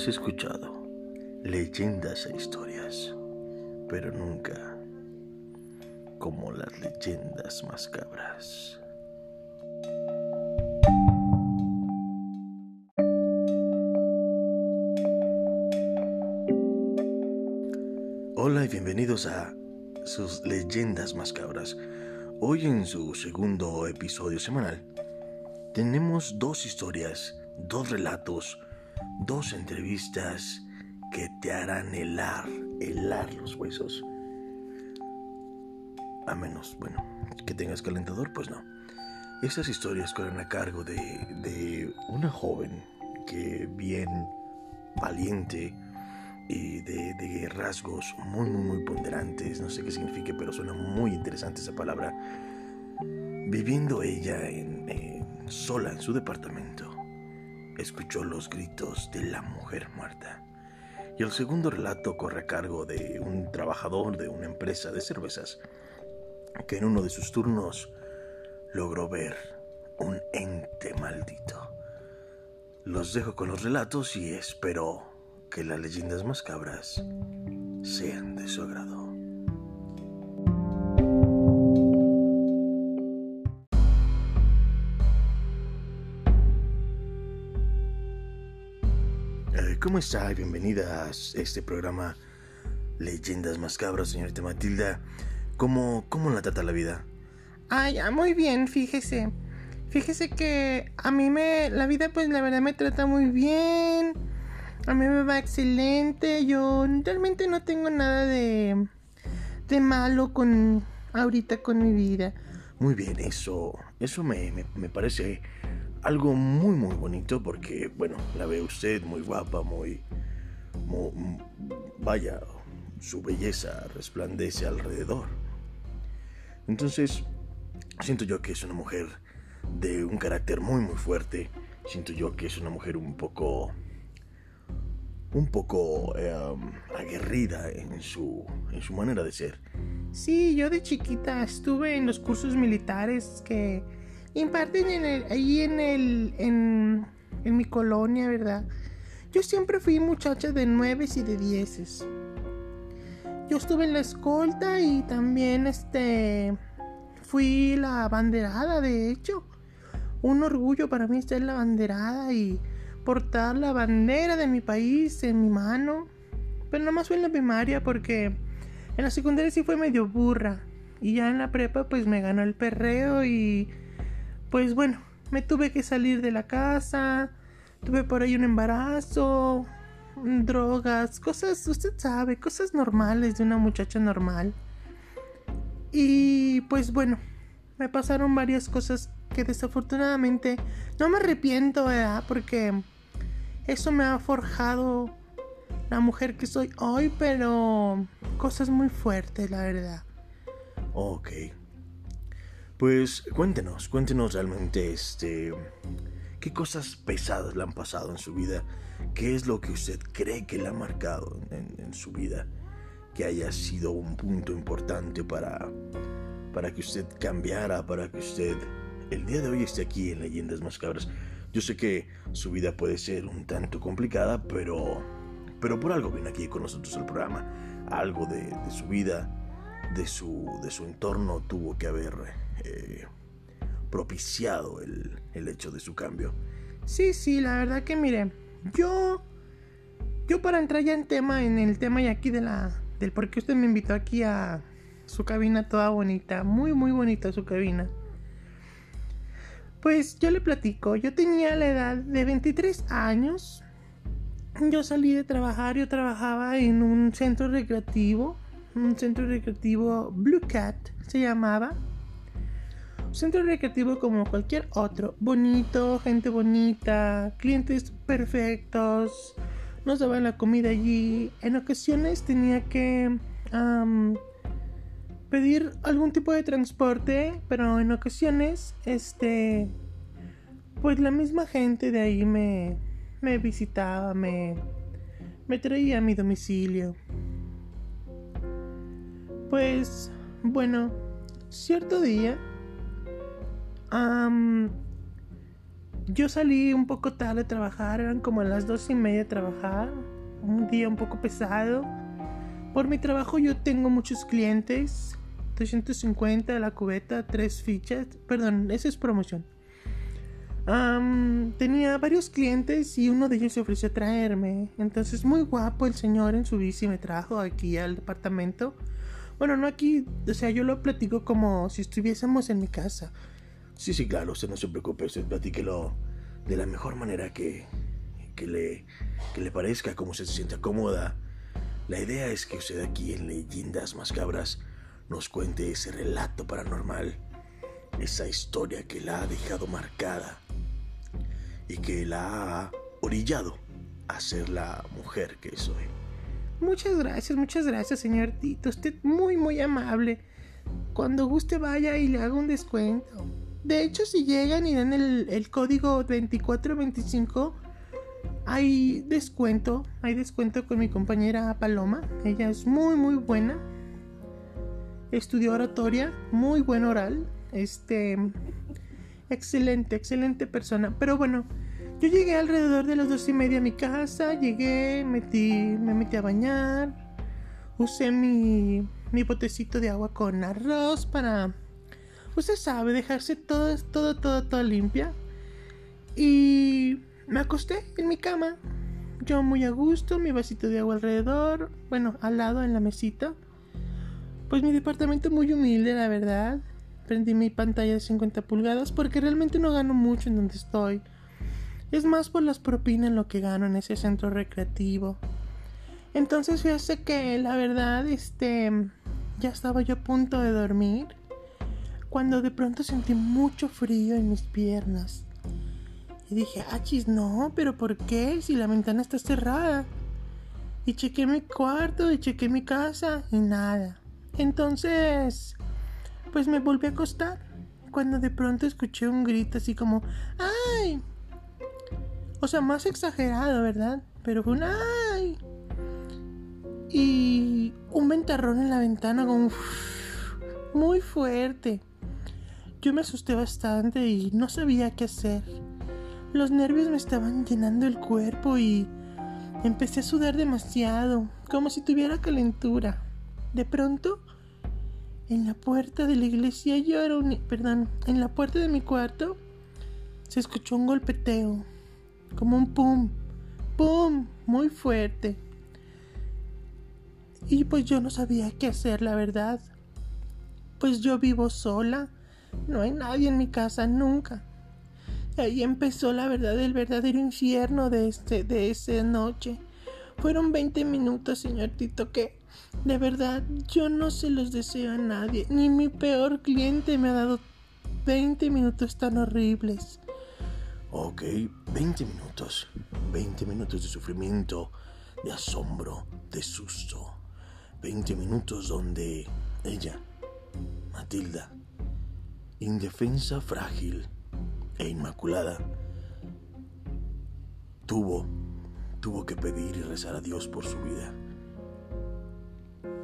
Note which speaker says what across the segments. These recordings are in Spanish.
Speaker 1: Has escuchado leyendas e historias, pero nunca como las leyendas macabras. Hola y bienvenidos a sus leyendas macabras. Hoy en su segundo episodio semanal tenemos dos historias, dos relatos, dos entrevistas que te harán helar, helar los huesos. A menos, bueno, que tengas calentador, pues no. Estas historias corren a cargo de, una joven que bien valiente y de, rasgos muy, muy, muy ponderantes, no sé qué significa, pero suena muy interesante esa palabra, viviendo ella sola en su departamento, escuchó los gritos de la mujer muerta. Y el segundo relato corre a cargo de un trabajador de una empresa de cervezas que en uno de sus turnos logró ver un ente maldito. Los dejo con los relatos y espero que las leyendas más cabras sean de su agrado. Eh, ¿Cómo está? Bienvenida a este programa Leyendas Macabras, señorita Matilda. ¿Cómo, ¿Cómo la trata la vida?
Speaker 2: Ah, ya, muy bien, fíjese. Fíjese que a mí me. La vida, pues la verdad me trata muy bien. A mí me va excelente. Yo realmente no tengo nada de. de malo con. ahorita con mi vida.
Speaker 1: Muy bien, eso. Eso me, me, me parece algo muy, muy bonito porque, bueno, la ve usted muy guapa, muy. muy vaya, su belleza resplandece alrededor. Entonces, siento yo que es una mujer de un carácter muy muy fuerte. Siento yo que es una mujer un poco un poco eh, aguerrida en su en su manera de ser.
Speaker 2: Sí, yo de chiquita estuve en los cursos militares que imparten en el, ahí en el en, mi colonia, ¿verdad? Yo siempre fui muchacha de nueves y de dieces. Yo estuve en la escolta y también este fui la banderada, de hecho. Un orgullo para mí ser la banderada y portar la bandera de mi país en mi mano. Pero nada más fue en la primaria porque en la secundaria sí fue medio burra. Y ya en la prepa pues me ganó el perreo y pues bueno, me tuve que salir de la casa. Tuve por ahí un embarazo, drogas, cosas, usted sabe, cosas normales de una muchacha normal. Y pues bueno, me pasaron varias cosas que desafortunadamente no me arrepiento, ¿verdad? Porque eso me ha forjado la mujer que soy hoy, pero cosas muy fuertes, la verdad.
Speaker 1: Ok. Pues cuéntenos, cuéntenos realmente este qué cosas pesadas le han pasado en su vida, qué es lo que usted cree que le ha marcado en, su vida, que haya sido un punto importante para para que usted cambiara, para que usted el día de hoy esté aquí en Leyendas Macabras. Yo sé que su vida puede ser un tanto complicada, pero, pero por algo viene aquí con nosotros al programa. Algo de, de su vida, de su, de su entorno tuvo que haber eh, propiciado el, el hecho de su cambio.
Speaker 2: Sí, sí, la verdad que mire, yo, yo para entrar ya en tema, en el tema y aquí de la, del por qué usted me invitó aquí a su cabina toda bonita, muy muy bonita su cabina. Pues yo le platico, yo tenía la edad de 23 años. Yo salí de trabajar, yo trabajaba en un centro recreativo, un centro recreativo Blue Cat se llamaba. Centro recreativo como cualquier otro, bonito, gente bonita, clientes perfectos, nos daban la comida allí. En ocasiones tenía que um, pedir algún tipo de transporte, pero en ocasiones, este, pues la misma gente de ahí me, me visitaba, me, me traía a mi domicilio. Pues, bueno, cierto día, um, yo salí un poco tarde a trabajar, eran como a las dos y media de trabajar, un día un poco pesado. Por mi trabajo yo tengo muchos clientes, 350 de la cubeta, tres fichas, perdón, esa es promoción. tenía varios clientes y uno de ellos se ofreció a traerme. Entonces, muy guapo el señor en su bici me trajo aquí al departamento. Bueno, no aquí, o sea, yo lo platico como si estuviésemos en mi casa.
Speaker 1: Sí, sí, claro, usted no se preocupe, usted platíquelo de la mejor manera que, que, le, que le parezca, como se sienta cómoda. La idea es que usted aquí en Leyendas Macabras nos cuente ese relato paranormal, esa historia que la ha dejado marcada y que la ha orillado a ser la mujer que soy.
Speaker 2: Muchas gracias, muchas gracias, señor Tito. Usted muy, muy amable. Cuando guste vaya y le haga un descuento. De hecho, si llegan y dan el, el código 2425, hay descuento, hay descuento con mi compañera Paloma. Ella es muy muy buena. Estudió oratoria, muy buen oral. Este excelente, excelente persona. Pero bueno, yo llegué alrededor de las dos y media a mi casa. Llegué, metí, me metí a bañar. Usé mi, mi botecito de agua con arroz para, usted sabe, dejarse todo, todo, todo, todo limpia. Y me acosté en mi cama, yo muy a gusto, mi vasito de agua alrededor, bueno, al lado en la mesita. Pues mi departamento muy humilde, la verdad. Prendí mi pantalla de 50 pulgadas porque realmente no gano mucho en donde estoy. Es más por las propinas lo que gano en ese centro recreativo. Entonces fíjese que la verdad, este, ya estaba yo a punto de dormir cuando de pronto sentí mucho frío en mis piernas. Y dije, achis, no, pero ¿por qué? Si la ventana está cerrada. Y chequé mi cuarto y chequé mi casa y nada. Entonces, pues me volví a acostar. Cuando de pronto escuché un grito así como, ¡ay! O sea, más exagerado, ¿verdad? Pero fue un ¡ay! Y un ventarrón en la ventana como muy fuerte. Yo me asusté bastante y no sabía qué hacer. Los nervios me estaban llenando el cuerpo y empecé a sudar demasiado, como si tuviera calentura. De pronto, en la puerta de la iglesia yo era un... perdón, en la puerta de mi cuarto se escuchó un golpeteo, como un pum, pum, muy fuerte. Y pues yo no sabía qué hacer, la verdad. Pues yo vivo sola, no hay nadie en mi casa nunca ahí empezó la verdad, el verdadero infierno de, este, de esa noche. Fueron 20 minutos, señor Tito, que de verdad yo no se los deseo a nadie. Ni mi peor cliente me ha dado 20 minutos tan horribles.
Speaker 1: Ok, 20 minutos. 20 minutos de sufrimiento, de asombro, de susto. 20 minutos donde ella, Matilda, indefensa, frágil, e Inmaculada tuvo, tuvo que pedir y rezar a Dios por su vida.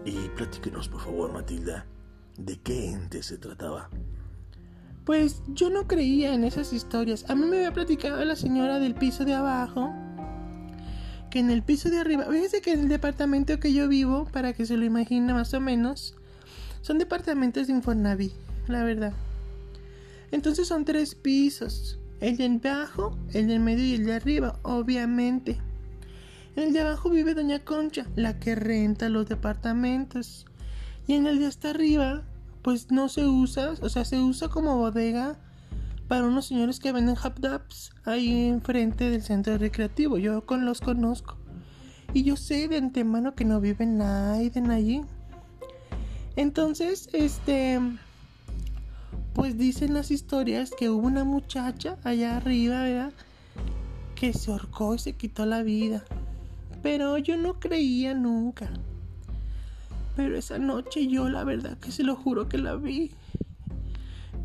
Speaker 1: Y platíquenos, por favor, Matilda, de qué ente se trataba.
Speaker 2: Pues yo no creía en esas historias. A mí me había platicado la señora del piso de abajo que en el piso de arriba, fíjese que en el departamento que yo vivo, para que se lo imagine más o menos, son departamentos de Infonavit, la verdad. Entonces son tres pisos. El de abajo, el del medio y el de arriba, obviamente. En el de abajo vive Doña Concha, la que renta los departamentos. Y en el de hasta arriba, pues no se usa, o sea, se usa como bodega para unos señores que venden hapdaps ahí enfrente del centro recreativo. Yo con los conozco. Y yo sé de antemano que no vive nadie allí. Entonces, este pues dicen las historias que hubo una muchacha allá arriba, ¿verdad? Que se ahorcó y se quitó la vida. Pero yo no creía nunca. Pero esa noche yo la verdad que se lo juro que la vi.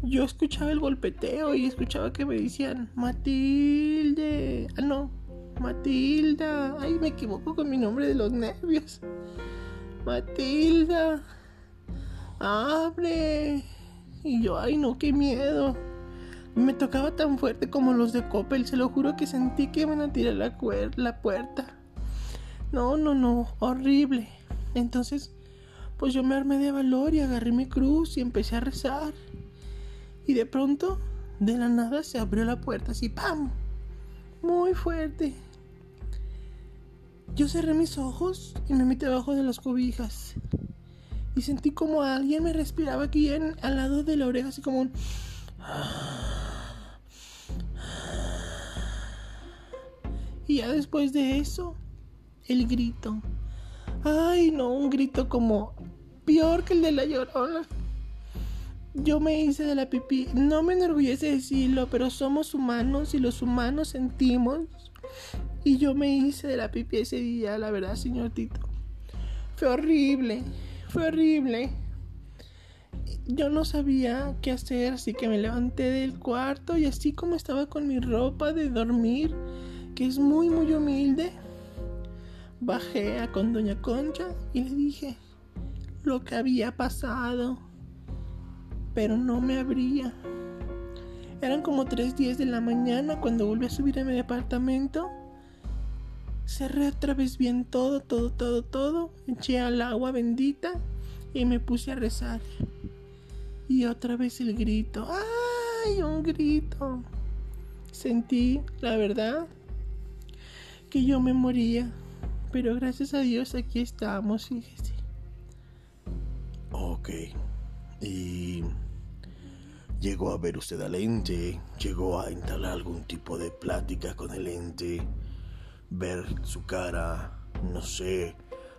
Speaker 2: Yo escuchaba el golpeteo y escuchaba que me decían, Matilde. Ah, no, Matilda. Ay, me equivoco con mi nombre de los nervios. Matilda. Abre. Y yo, ay no, qué miedo. Me tocaba tan fuerte como los de Coppel, se lo juro que sentí que iban a tirar la, la puerta. No, no, no, horrible. Entonces, pues yo me armé de valor y agarré mi cruz y empecé a rezar. Y de pronto, de la nada, se abrió la puerta así, ¡pam! Muy fuerte. Yo cerré mis ojos y me metí debajo de las cobijas. Y sentí como alguien me respiraba aquí en, al lado de la oreja, así como un... Y ya después de eso, el grito. Ay, no, un grito como peor que el de la llorona. Yo me hice de la pipí. No me enorgullece decirlo, pero somos humanos y los humanos sentimos. Y yo me hice de la pipí ese día, la verdad, señor Tito. Fue horrible, fue horrible. Yo no sabía qué hacer, así que me levanté del cuarto y así como estaba con mi ropa de dormir, que es muy, muy humilde, bajé a con Doña Concha y le dije lo que había pasado, pero no me abría. Eran como 3.10 de la mañana cuando volví a subir a mi departamento. Cerré otra vez bien todo, todo, todo, todo. Eché al agua bendita y me puse a rezar. Y otra vez el grito. ¡Ay! Un grito. Sentí, la verdad, que yo me moría. Pero gracias a Dios aquí estamos, fíjese.
Speaker 1: Ok. Y llegó a ver usted al ente, llegó a instalar algún tipo de plática con el ente, ver su cara, no sé,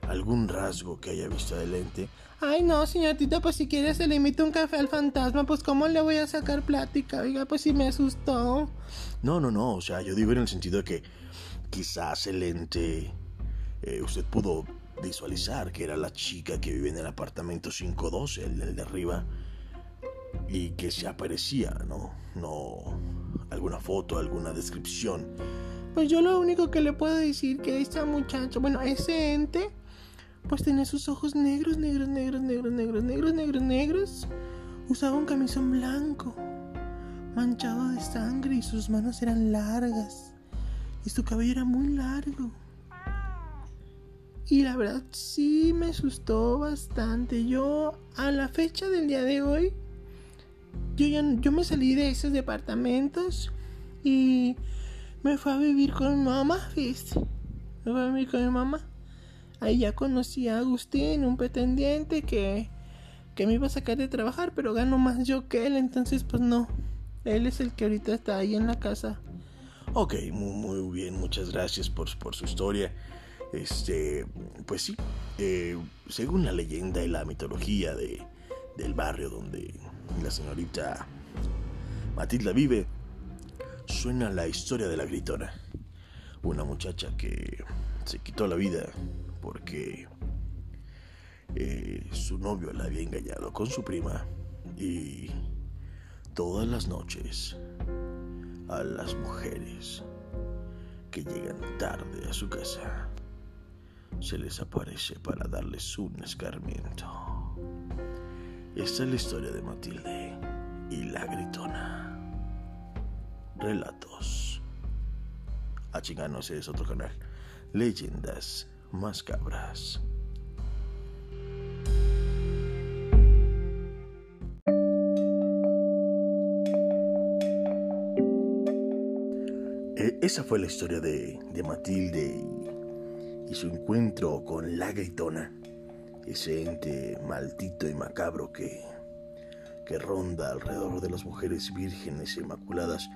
Speaker 1: algún rasgo que haya visto del ente.
Speaker 2: Ay, no, señorita, pues si quiere se le invita un café al fantasma, pues ¿cómo le voy a sacar plática? Oiga, pues si me asustó.
Speaker 1: No, no, no, o sea, yo digo en el sentido de que quizás el ente eh, usted pudo visualizar que era la chica que vive en el apartamento 512, el, de arriba, y que se aparecía, ¿no? No alguna foto, alguna descripción.
Speaker 2: Pues yo lo único que le puedo decir que esta muchacha, bueno, ese ente, pues tenía sus ojos negros, negros, negros, negros, negros, negros, negros, negros. Usaba un camisón blanco, manchado de sangre y sus manos eran largas. Y su cabello era muy largo. Y la verdad sí me asustó bastante. Yo a la fecha del día de hoy, yo, ya, yo me salí de esos departamentos y me fui a vivir con mi mamá, ¿viste? Me fui a vivir con mi mamá. Ahí ya conocí a Agustín, un pretendiente que, que me iba a sacar de trabajar, pero gano más yo que él, entonces pues no. Él es el que ahorita está ahí en la casa.
Speaker 1: Ok, muy, muy bien, muchas gracias por, por su historia. Este, pues sí, eh, según la leyenda y la mitología de, del barrio donde la señorita Matilda vive, suena la historia de la gritona. Una muchacha que se quitó la vida porque eh, su novio la había engañado con su prima y todas las noches a las mujeres que llegan tarde a su casa se les aparece para darles un escarmiento. Esta es la historia de Matilde y la gritona. Relatos. Ah, chinga, no, ese es otro canal. Leyendas macabras. E, esa fue la historia de, de Matilde y su encuentro con la gritona, ese ente maldito y macabro que, que ronda alrededor de las mujeres vírgenes inmaculadas.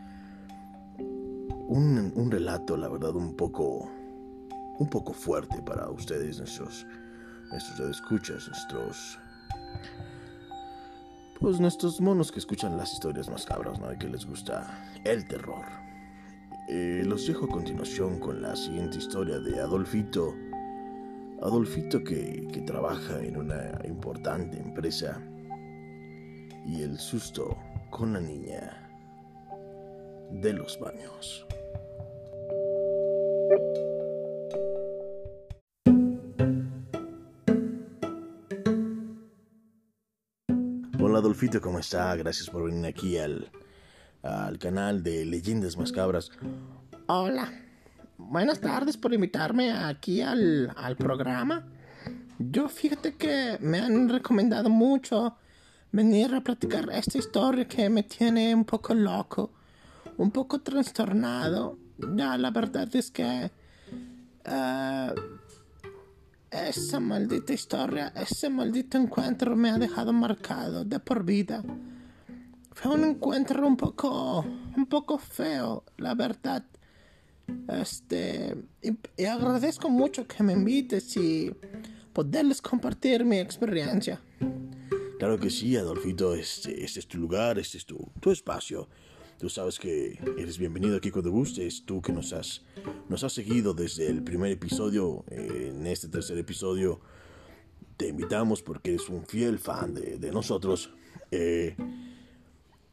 Speaker 1: Un, un, relato, la verdad, un poco, un poco fuerte para ustedes, nuestros, nuestros escuchas, nuestros, pues nuestros monos que escuchan las historias más cabras, ¿no? Que les gusta el terror. Eh, los dejo a continuación con la siguiente historia de Adolfito. Adolfito que, que trabaja en una importante empresa y el susto con la niña de los baños. Hola Adolfito, ¿cómo está? Gracias por venir aquí al, al canal de Leyendas Mascabras.
Speaker 2: Hola, buenas tardes por invitarme aquí al, al programa. Yo fíjate que me han recomendado mucho venir a platicar esta historia que me tiene un poco loco, un poco trastornado. Ya la verdad es que uh, esa maldita historia, ese maldito encuentro me ha dejado marcado de por vida. Fue un encuentro un poco, un poco feo, la verdad. Este, y, agradezco mucho que me invites y poderles compartir mi experiencia.
Speaker 1: Claro que sí, Adolfito, este, este es tu lugar, este es tu, tu espacio. Tú sabes que eres bienvenido aquí cuando gustes. Tú que nos has, nos has seguido desde el primer episodio, en este tercer episodio, te invitamos porque eres un fiel fan de, de nosotros. Eh,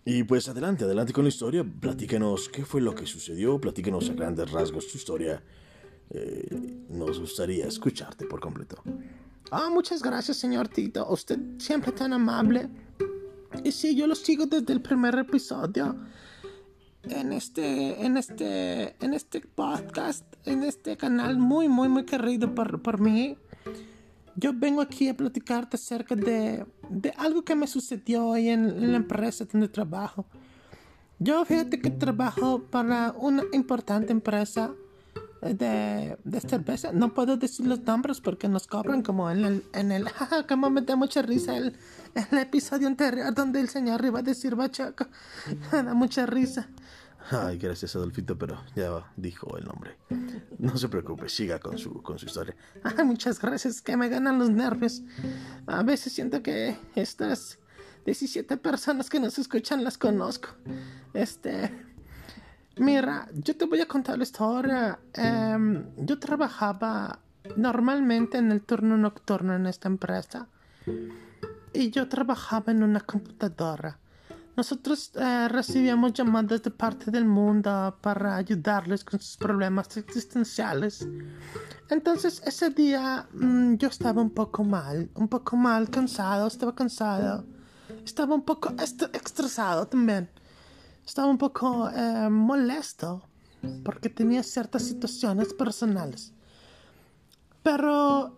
Speaker 1: y pues adelante, adelante con la historia. Platícanos qué fue lo que sucedió. Platícanos a grandes rasgos tu historia. Eh, nos gustaría escucharte por completo.
Speaker 2: Ah, muchas gracias, señor Tito. Usted siempre tan amable. Y sí, yo lo sigo desde el primer episodio en este, en este, en este podcast, en este canal muy, muy, muy querido por, por mí. Yo vengo aquí a platicarte acerca de, de algo que me sucedió hoy en, la empresa donde trabajo. Yo fíjate que trabajo para una importante empresa de, de cerveza. No puedo decir los nombres porque nos cobran como en el, en el, como me da mucha risa el, el episodio anterior donde el señor iba a decir bachaco. Me da mucha risa.
Speaker 1: Ay, gracias Adolfito, pero ya dijo el nombre. No se preocupe, siga con su, con su historia.
Speaker 2: Ay, muchas gracias, que me ganan los nervios. A veces siento que estas 17 personas que nos escuchan las conozco. Este... Mira, yo te voy a contar la historia. Em, yo trabajaba normalmente en el turno nocturno en esta empresa. Y yo trabajaba en una computadora. Nosotros eh, recibíamos llamadas de parte del mundo para ayudarles con sus problemas existenciales. Entonces ese día mm, yo estaba un poco mal, un poco mal, cansado, estaba cansado. Estaba un poco estresado también. Estaba un poco eh, molesto porque tenía ciertas situaciones personales. Pero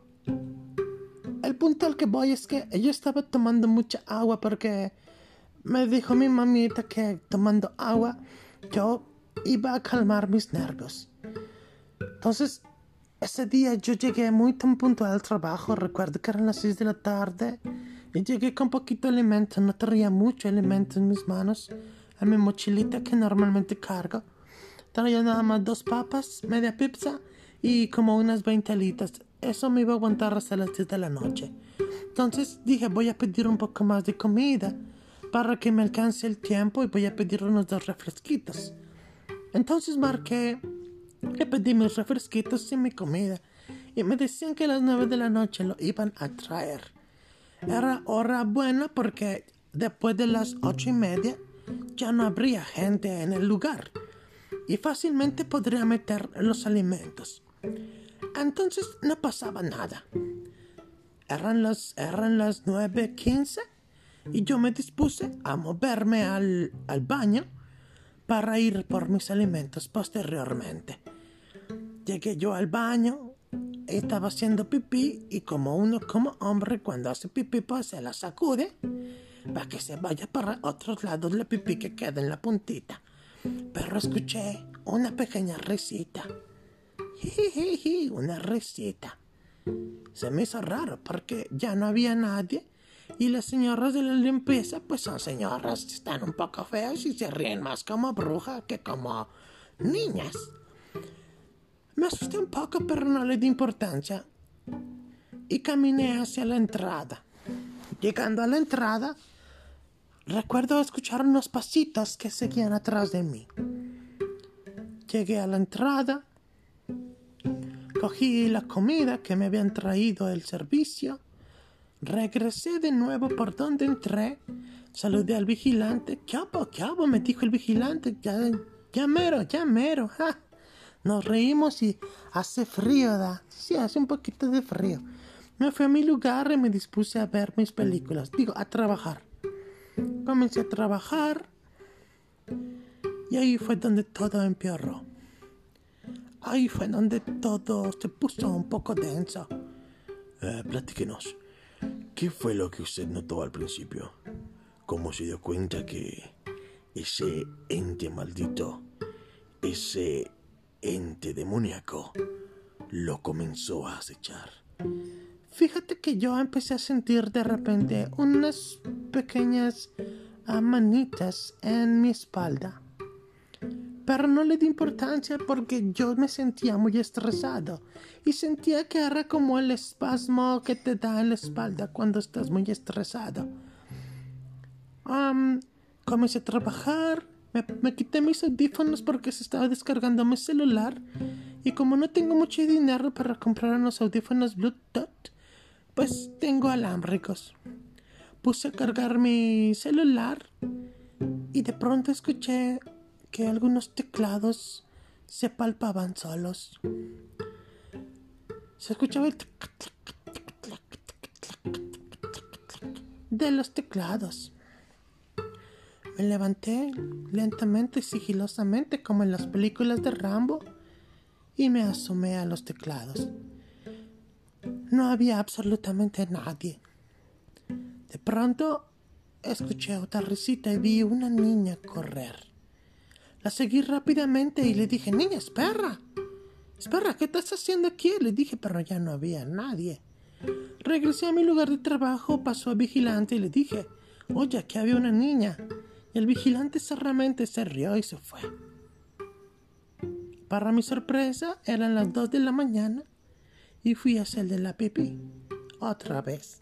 Speaker 2: el punto al que voy es que yo estaba tomando mucha agua porque me dijo mi mamita que tomando agua yo iba a calmar mis nervios. Entonces, ese día yo llegué muy tan puntual al trabajo, recuerdo que eran las 6 de la tarde, y llegué con poquito alimento, no traía mucho alimento en mis manos, en mi mochilita que normalmente cargo. Traía nada más dos papas, media pizza y como unas 20 alitas. Eso me iba a aguantar hasta las 10 de la noche. Entonces dije, voy a pedir un poco más de comida para que me alcance el tiempo y voy a pedir unos dos refresquitos. Entonces marqué y pedí mis refresquitos y mi comida y me decían que a las nueve de la noche lo iban a traer. Era hora buena porque después de las ocho y media ya no habría gente en el lugar y fácilmente podría meter los alimentos. Entonces no pasaba nada. Eran las, eran las nueve quince y yo me dispuse a moverme al, al baño para ir por mis alimentos posteriormente. Llegué yo al baño, estaba haciendo pipí y como uno como hombre cuando hace pipí pues se la sacude para que se vaya para otros lados la pipí que queda en la puntita. Pero escuché una pequeña risita. una risita. Se me hizo raro porque ya no había nadie y las señoras de la limpieza, pues son señoras, están un poco feas y se ríen más como bruja que como niñas. Me asusté un poco, pero no le di importancia. Y caminé hacia la entrada. Llegando a la entrada, recuerdo escuchar unos pasitos que seguían atrás de mí. Llegué a la entrada, cogí la comida que me habían traído el servicio Regresé de nuevo por donde entré. Saludé al vigilante. ¿Qué hago? ¿Qué hago? Me dijo el vigilante. Ya, ya mero, ya mero. Nos reímos y hace frío, ¿da? Sí, hace un poquito de frío. Me fui a mi lugar y me dispuse a ver mis películas. Digo, a trabajar. Comencé a trabajar. Y ahí fue donde todo empeoró. Ahí fue donde todo se puso un poco denso.
Speaker 1: Eh, platíquenos, ¿qué fue lo que usted notó al principio? ¿Cómo se dio cuenta que ese ente maldito, ese ente demoníaco, lo comenzó a acechar?
Speaker 2: Fíjate que yo empecé a sentir de repente unas pequeñas manitas en mi espalda pero no le di importancia porque yo me sentía muy estresado y sentía que era como el espasmo que te da en la espalda cuando estás muy estresado. comencé a trabajar, me, me, quité mis audífonos porque se estaba descargando mi celular y como no tengo mucho dinero para comprar unos audífonos Bluetooth, pues tengo alámbricos. Puse a cargar mi celular y de pronto escuché que algunos teclados se palpaban solos. Se escuchaba el de los teclados. Me levanté lentamente y sigilosamente como en las películas de Rambo y me asomé a los teclados. No había absolutamente nadie. De pronto escuché otra risita y vi una niña correr. La seguí rápidamente y le dije, niña, espera. Espera, ¿qué estás haciendo aquí? Le dije, pero ya no había nadie. Regresé a mi lugar de trabajo, pasó al vigilante y le dije, oye, aquí había una niña. el vigilante cerramente se rió y se fue. Para mi sorpresa, eran las dos de la mañana y fui a hacer de la pipí. Otra vez.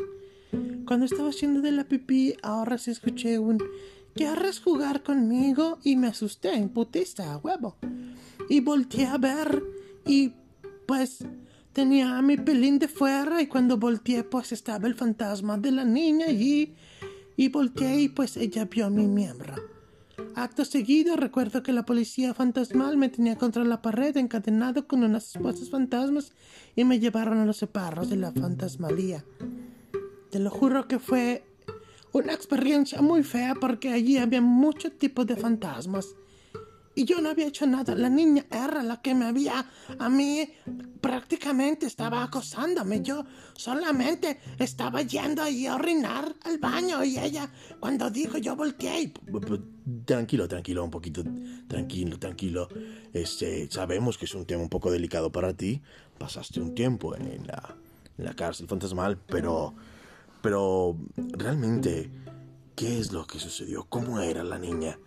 Speaker 2: Cuando estaba haciendo de la pipí, ahora se escuché un ¿Quieres jugar conmigo? Y me asusté, en putista, a huevo. Y volteé a ver y pues tenía mi pelín de fuera y cuando volteé pues estaba el fantasma de la niña y, y volteé y pues ella vio mi miembro. Acto seguido recuerdo que la policía fantasmal me tenía contra la pared encadenado con unas esposas fantasmas y me llevaron a los separos de la fantasmalía. Te lo juro que fue una experiencia muy fea porque allí había muchos tipos de fantasmas. Y yo no había hecho nada. La niña era la que me había, a mí prácticamente estaba acosándome. Yo solamente estaba yendo ahí a orinar al baño y ella, cuando dijo, yo volteé.
Speaker 1: Tranquilo, tranquilo, un poquito, tranquilo, tranquilo. Este, sabemos que es un tema un poco delicado para ti. Pasaste un tiempo en la, en la cárcel fantasmal, pero pero realmente, ¿qué es lo que sucedió? ¿Cómo era la niña?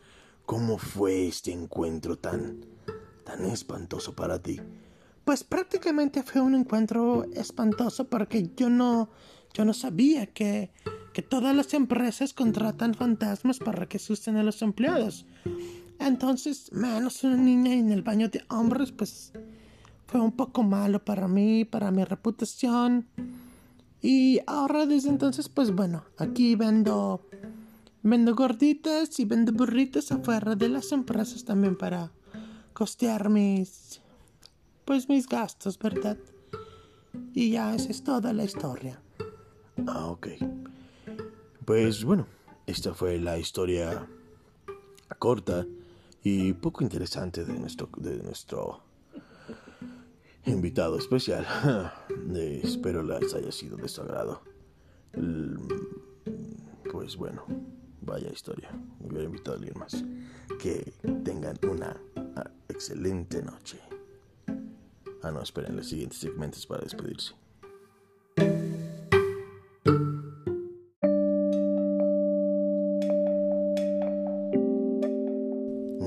Speaker 1: ¿Cómo fue este encuentro tan tan espantoso para ti?
Speaker 2: Pues prácticamente fue un encuentro espantoso porque yo no yo no sabía que que todas las empresas contratan fantasmas para que asusten a los empleados. Entonces, menos una niña en el baño de hombres, pues fue un poco malo para mí, para mi reputación. Y ahora desde entonces, pues bueno, aquí vendo, vendo gorditas y vendo burritos afuera de las empresas también para costear mis, pues mis gastos, ¿verdad? Y ya esa es toda la historia.
Speaker 1: Ah, ok. Pues bueno, esta fue la historia corta y poco interesante de nuestro, de nuestro invitado especial. espero les haya sido de su agrado. Pues bueno, vaya historia. Hubiera invitado a alguien más. Que tengan una ah, excelente noche. Ah, no, esperen los siguientes segmentos para despedirse.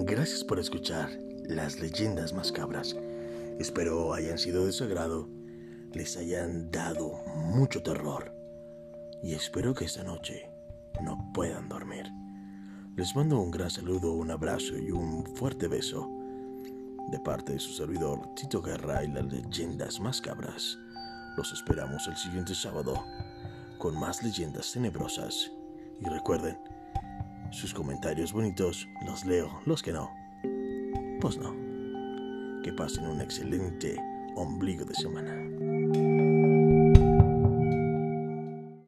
Speaker 1: Gracias por escuchar las leyendas más cabras Espero hayan sido de su les hayan dado mucho terror y espero que esta noche no puedan dormir. Les mando un gran saludo, un abrazo y un fuerte beso de parte de su servidor Tito Guerra y las leyendas más cabras. Los esperamos el siguiente sábado con más leyendas tenebrosas. Y recuerden, sus comentarios bonitos los leo, los que no, pues no. Que pasen un excelente ombligo de semana.